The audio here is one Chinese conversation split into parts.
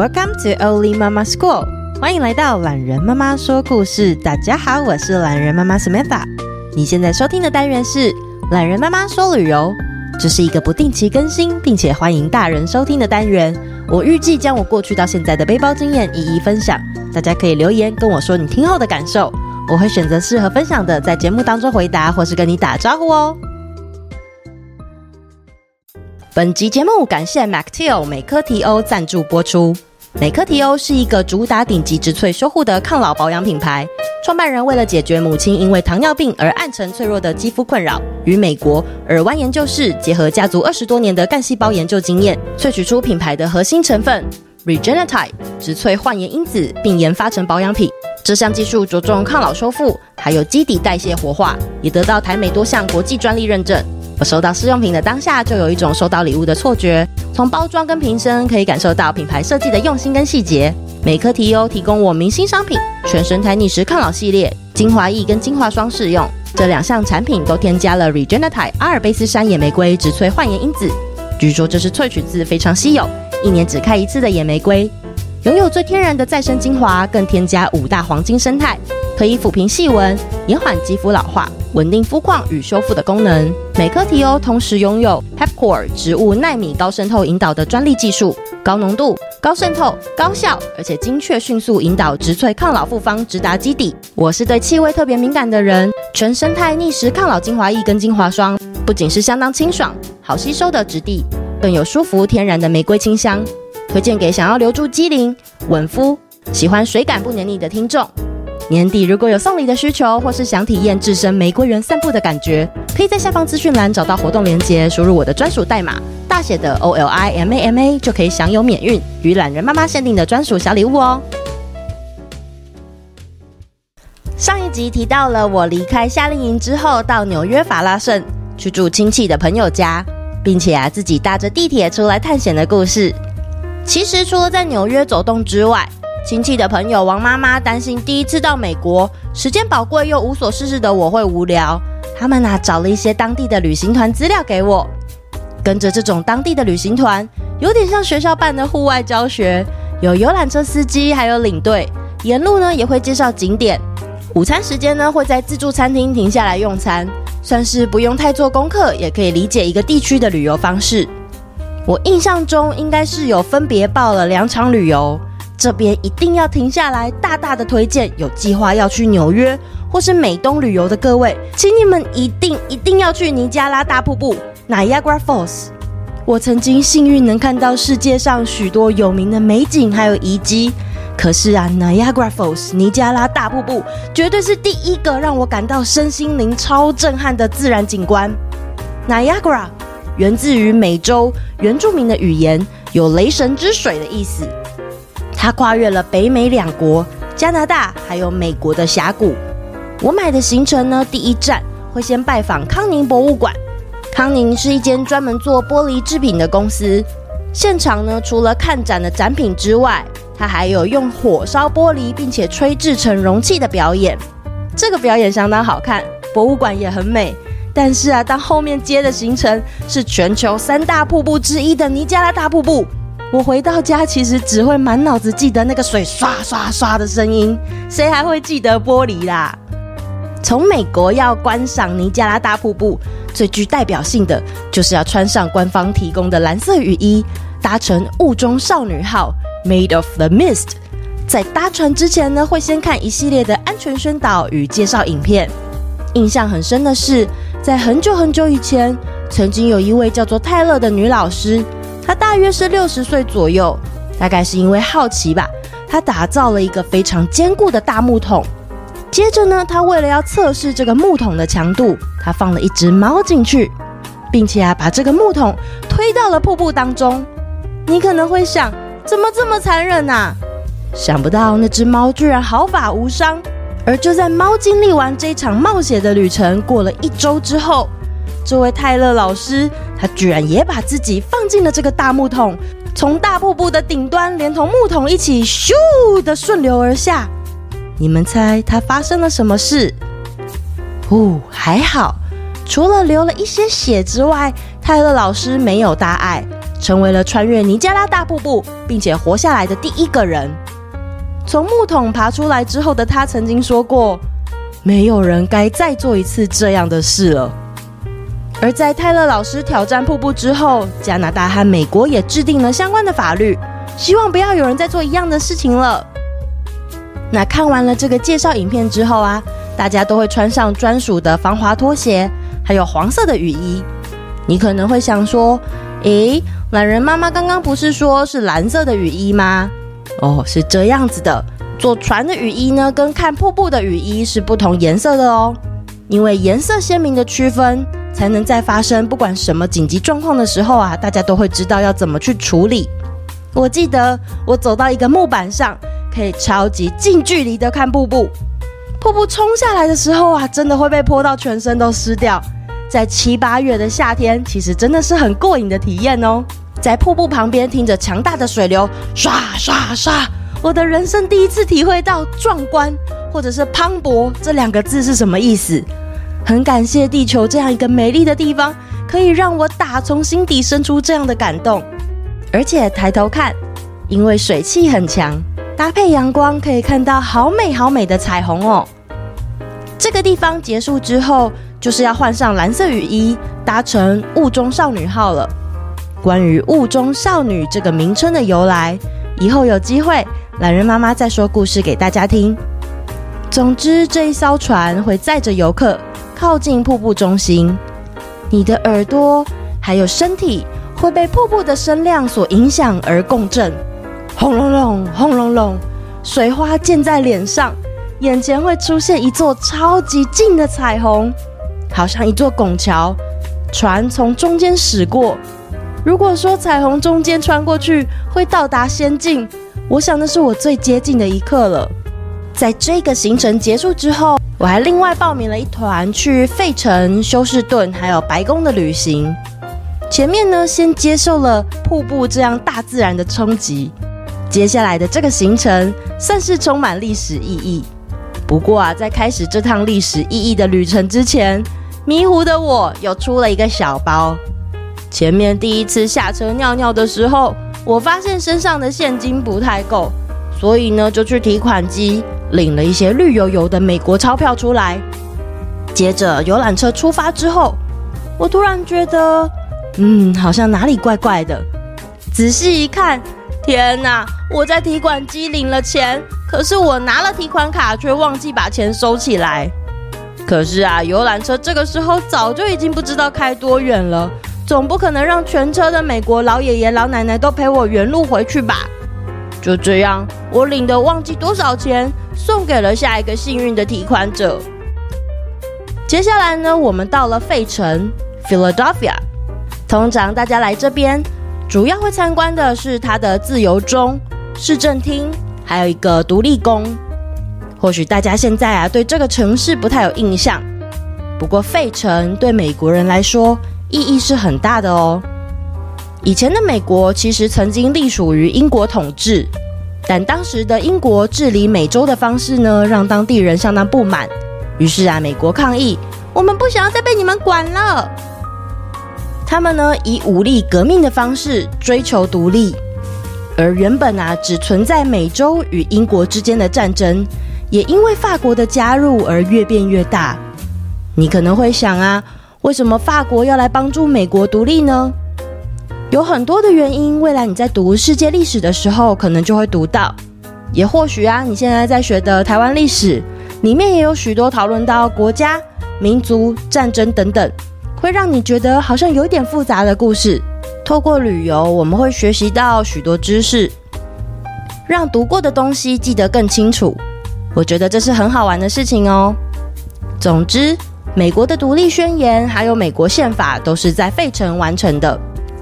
Welcome to Oli Mama School，欢迎来到懒人妈妈说故事。大家好，我是懒人妈妈 Samantha。你现在收听的单元是懒人妈妈说旅游，这是一个不定期更新，并且欢迎大人收听的单元。我预计将我过去到现在的背包经验一一分享，大家可以留言跟我说你听后的感受，我会选择适合分享的，在节目当中回答或是跟你打招呼哦。本集节目感谢 MacTil 美珂媞欧赞助播出。美科提欧是一个主打顶级植萃修护的抗老保养品牌。创办人为了解决母亲因为糖尿病而暗沉脆弱的肌肤困扰，与美国耳湾研究室结合家族二十多年的干细胞研究经验，萃取出品牌的核心成分 Regenetide 植萃焕颜因子，并研发成保养品。这项技术着重抗老修复，还有基底代谢活化，也得到台美多项国际专利认证。我收到试用品的当下，就有一种收到礼物的错觉。从包装跟瓶身可以感受到品牌设计的用心跟细节。美珂媞欧提供我明星商品全生态逆时抗老系列精华液跟精华霜试用，这两项产品都添加了 Regenetai 阿尔卑斯山野玫瑰植萃焕颜因子。据说这是萃取自非常稀有、一年只开一次的野玫瑰，拥有最天然的再生精华，更添加五大黄金生态，可以抚平细纹，延缓肌肤老化。稳定肤况与修复的功能，美珂媞欧同时拥有 HepCore 植物纳米高渗透引导的专利技术，高浓度、高渗透、高效，而且精确迅速引导植萃抗老复方直达基底。我是对气味特别敏感的人，全生态逆时抗老精华液跟精华霜，不仅是相当清爽、好吸收的质地，更有舒服天然的玫瑰清香，推荐给想要留住肌龄、稳肤、喜欢水感不黏腻的听众。年底如果有送礼的需求，或是想体验置身玫瑰园散步的感觉，可以在下方资讯栏找到活动链接，输入我的专属代码大写的 O L I M A M A，就可以享有免运与懒人妈妈限定的专属小礼物哦。上一集提到了我离开夏令营之后，到纽约法拉盛去住亲戚的朋友家，并且啊自己搭着地铁出来探险的故事。其实除了在纽约走动之外，亲戚的朋友王妈妈担心第一次到美国，时间宝贵又无所事事的我会无聊。他们啊找了一些当地的旅行团资料给我，跟着这种当地的旅行团，有点像学校办的户外教学，有游览车司机，还有领队，沿路呢也会介绍景点。午餐时间呢会在自助餐厅停下来用餐，算是不用太做功课，也可以理解一个地区的旅游方式。我印象中应该是有分别报了两场旅游。这边一定要停下来，大大的推荐有计划要去纽约或是美东旅游的各位，请你们一定一定要去尼加拉大瀑布 （Niagara Falls）。我曾经幸运能看到世界上许多有名的美景还有遗迹，可是啊，Niagara Falls 尼加拉大瀑布绝对是第一个让我感到身心灵超震撼的自然景观。Niagara 源自于美洲原住民的语言，有雷神之水的意思。它跨越了北美两国、加拿大还有美国的峡谷。我买的行程呢，第一站会先拜访康宁博物馆。康宁是一间专门做玻璃制品的公司。现场呢，除了看展的展品之外，它还有用火烧玻璃并且吹制成容器的表演。这个表演相当好看，博物馆也很美。但是啊，当后面接的行程是全球三大瀑布之一的尼加拉大瀑布。我回到家，其实只会满脑子记得那个水刷刷刷的声音，谁还会记得玻璃啦？从美国要观赏尼加拉大瀑布，最具代表性的就是要穿上官方提供的蓝色雨衣，搭乘雾中少女号 （Made of the Mist）。在搭船之前呢，会先看一系列的安全宣导与介绍影片。印象很深的是，在很久很久以前，曾经有一位叫做泰勒的女老师。大约是六十岁左右，大概是因为好奇吧，他打造了一个非常坚固的大木桶。接着呢，他为了要测试这个木桶的强度，他放了一只猫进去，并且啊，把这个木桶推到了瀑布当中。你可能会想，怎么这么残忍啊？想不到那只猫居然毫发无伤。而就在猫经历完这场冒险的旅程，过了一周之后。这位泰勒老师，他居然也把自己放进了这个大木桶，从大瀑布的顶端连同木桶一起咻的顺流而下。你们猜他发生了什么事？哦，还好，除了流了一些血之外，泰勒老师没有大碍，成为了穿越尼加拉大瀑布并且活下来的第一个人。从木桶爬出来之后的他曾经说过：“没有人该再做一次这样的事了。”而在泰勒老师挑战瀑布之后，加拿大和美国也制定了相关的法律，希望不要有人再做一样的事情了。那看完了这个介绍影片之后啊，大家都会穿上专属的防滑拖鞋，还有黄色的雨衣。你可能会想说：“诶，懒人妈妈刚刚不是说是蓝色的雨衣吗？”哦，是这样子的，坐船的雨衣呢，跟看瀑布的雨衣是不同颜色的哦，因为颜色鲜明的区分，才能在发生不管什么紧急状况的时候啊，大家都会知道要怎么去处理。我记得我走到一个木板上，可以超级近距离的看瀑布，瀑布冲下来的时候啊，真的会被泼到全身都湿掉。在七八月的夏天，其实真的是很过瘾的体验哦。在瀑布旁边听着强大的水流刷刷刷，我的人生第一次体会到壮观或者是磅礴这两个字是什么意思。很感谢地球这样一个美丽的地方，可以让我打从心底生出这样的感动。而且抬头看，因为水汽很强，搭配阳光，可以看到好美好美的彩虹哦。这个地方结束之后，就是要换上蓝色雨衣，搭乘雾中少女号了。关于雾中少女这个名称的由来，以后有机会，懒人妈妈再说故事给大家听。总之，这一艘船会载着游客靠近瀑布中心，你的耳朵还有身体会被瀑布的声量所影响而共振，轰隆隆，轰隆隆，水花溅在脸上，眼前会出现一座超级近的彩虹，好像一座拱桥，船从中间驶过。如果说彩虹中间穿过去会到达仙境，我想那是我最接近的一刻了。在这个行程结束之后，我还另外报名了一团去费城、休斯顿还有白宫的旅行。前面呢，先接受了瀑布这样大自然的冲击，接下来的这个行程算是充满历史意义。不过啊，在开始这趟历史意义的旅程之前，迷糊的我又出了一个小包。前面第一次下车尿尿的时候，我发现身上的现金不太够，所以呢就去提款机领了一些绿油油的美国钞票出来。接着游览车出发之后，我突然觉得，嗯，好像哪里怪怪的。仔细一看，天哪！我在提款机领了钱，可是我拿了提款卡却忘记把钱收起来。可是啊，游览车这个时候早就已经不知道开多远了。总不可能让全车的美国老爷爷老奶奶都陪我原路回去吧？就这样，我领的忘记多少钱，送给了下一个幸运的提款者。接下来呢，我们到了费城 （Philadelphia）。通常大家来这边，主要会参观的是它的自由钟、市政厅，还有一个独立宫。或许大家现在啊，对这个城市不太有印象，不过费城对美国人来说，意义是很大的哦。以前的美国其实曾经隶属于英国统治，但当时的英国治理美洲的方式呢，让当地人相当不满。于是啊，美国抗议：“我们不想要再被你们管了。”他们呢，以武力革命的方式追求独立。而原本啊，只存在美洲与英国之间的战争，也因为法国的加入而越变越大。你可能会想啊。为什么法国要来帮助美国独立呢？有很多的原因。未来你在读世界历史的时候，可能就会读到。也或许啊，你现在在学的台湾历史里面也有许多讨论到国家、民族、战争等等，会让你觉得好像有点复杂的故事。透过旅游，我们会学习到许多知识，让读过的东西记得更清楚。我觉得这是很好玩的事情哦。总之。美国的独立宣言还有美国宪法都是在费城完成的。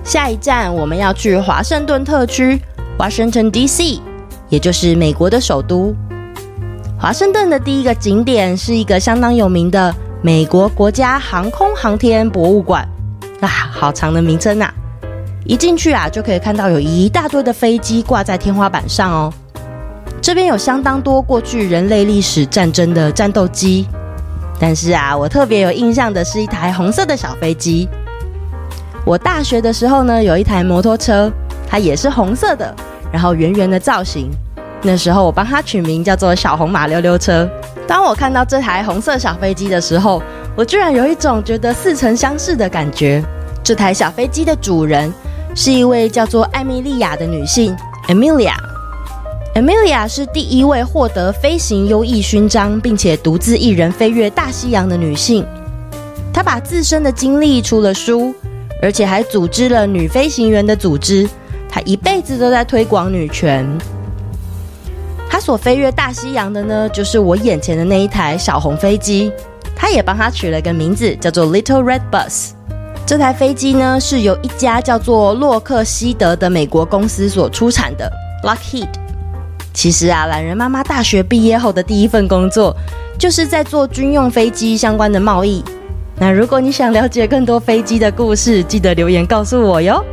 下一站我们要去华盛顿特区 （Washington D.C.），也就是美国的首都。华盛顿的第一个景点是一个相当有名的美国国家航空航天博物馆啊，好长的名称呐！一进去啊，就可以看到有一大堆的飞机挂在天花板上哦。这边有相当多过去人类历史战争的战斗机。但是啊，我特别有印象的是一台红色的小飞机。我大学的时候呢，有一台摩托车，它也是红色的，然后圆圆的造型。那时候我帮它取名叫做“小红马溜溜车”。当我看到这台红色小飞机的时候，我居然有一种觉得似曾相识的感觉。这台小飞机的主人是一位叫做艾米莉亚的女性，Amelia。Amelia 是第一位获得飞行优异勋章，并且独自一人飞越大西洋的女性。她把自身的经历出了书。而且还组织了女飞行员的组织，她一辈子都在推广女权。她所飞越大西洋的呢，就是我眼前的那一台小红飞机。她也帮她取了个名字，叫做 Little Red Bus。这台飞机呢，是由一家叫做洛克希德的美国公司所出产的 Lockheed。其实啊，懒人妈妈大学毕业后的第一份工作，就是在做军用飞机相关的贸易。那如果你想了解更多飞机的故事，记得留言告诉我哟。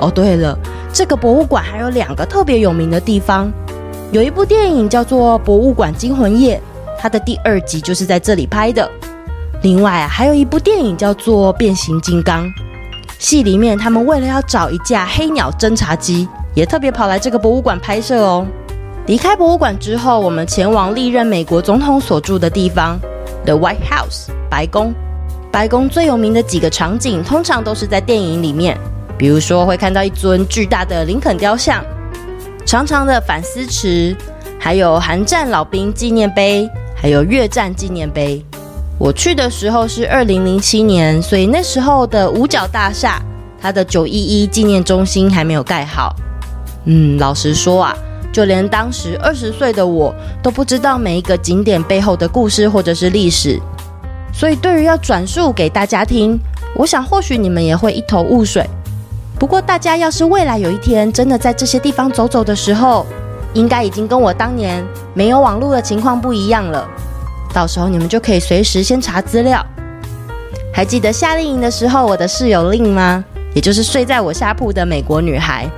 哦，对了，这个博物馆还有两个特别有名的地方，有一部电影叫做《博物馆惊魂夜》，它的第二集就是在这里拍的。另外啊，还有一部电影叫做《变形金刚》，戏里面他们为了要找一架黑鸟侦察机，也特别跑来这个博物馆拍摄哦。离开博物馆之后，我们前往历任美国总统所住的地方，The White House，白宫。白宫最有名的几个场景，通常都是在电影里面，比如说会看到一尊巨大的林肯雕像、长长的反思池，还有韩战老兵纪念碑，还有越战纪念碑。我去的时候是二零零七年，所以那时候的五角大厦，它的九一一纪念中心还没有盖好。嗯，老实说啊，就连当时二十岁的我都不知道每一个景点背后的故事或者是历史。所以，对于要转述给大家听，我想或许你们也会一头雾水。不过，大家要是未来有一天真的在这些地方走走的时候，应该已经跟我当年没有网络的情况不一样了。到时候你们就可以随时先查资料。还记得夏令营的时候，我的室友令吗？也就是睡在我下铺的美国女孩。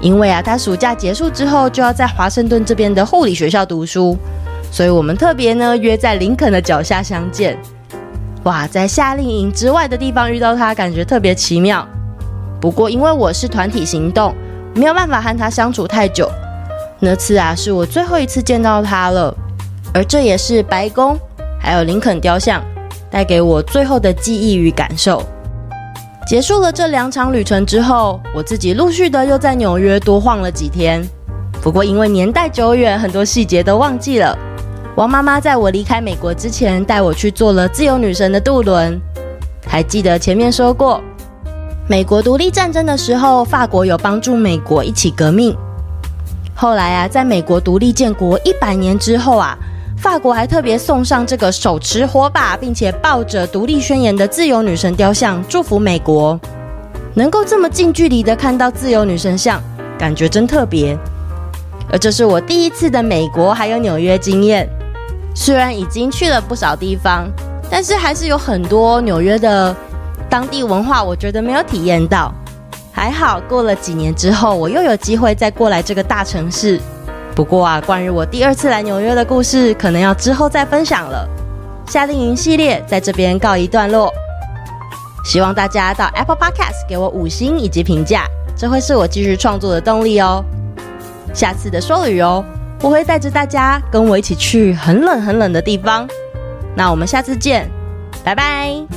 因为啊，她暑假结束之后就要在华盛顿这边的护理学校读书。所以我们特别呢约在林肯的脚下相见，哇，在夏令营之外的地方遇到他，感觉特别奇妙。不过因为我是团体行动，没有办法和他相处太久。那次啊，是我最后一次见到他了，而这也是白宫还有林肯雕像带给我最后的记忆与感受。结束了这两场旅程之后，我自己陆续的又在纽约多晃了几天。不过因为年代久远，很多细节都忘记了。王妈妈在我离开美国之前，带我去坐了自由女神的渡轮。还记得前面说过，美国独立战争的时候，法国有帮助美国一起革命。后来啊，在美国独立建国一百年之后啊，法国还特别送上这个手持火把并且抱着独立宣言的自由女神雕像，祝福美国。能够这么近距离的看到自由女神像，感觉真特别。而这是我第一次的美国还有纽约经验。虽然已经去了不少地方，但是还是有很多纽约的当地文化，我觉得没有体验到。还好，过了几年之后，我又有机会再过来这个大城市。不过啊，关于我第二次来纽约的故事，可能要之后再分享了。夏令营系列在这边告一段落，希望大家到 Apple Podcast 给我五星以及评价，这会是我继续创作的动力哦。下次的说旅游。我会带着大家跟我一起去很冷很冷的地方，那我们下次见，拜拜。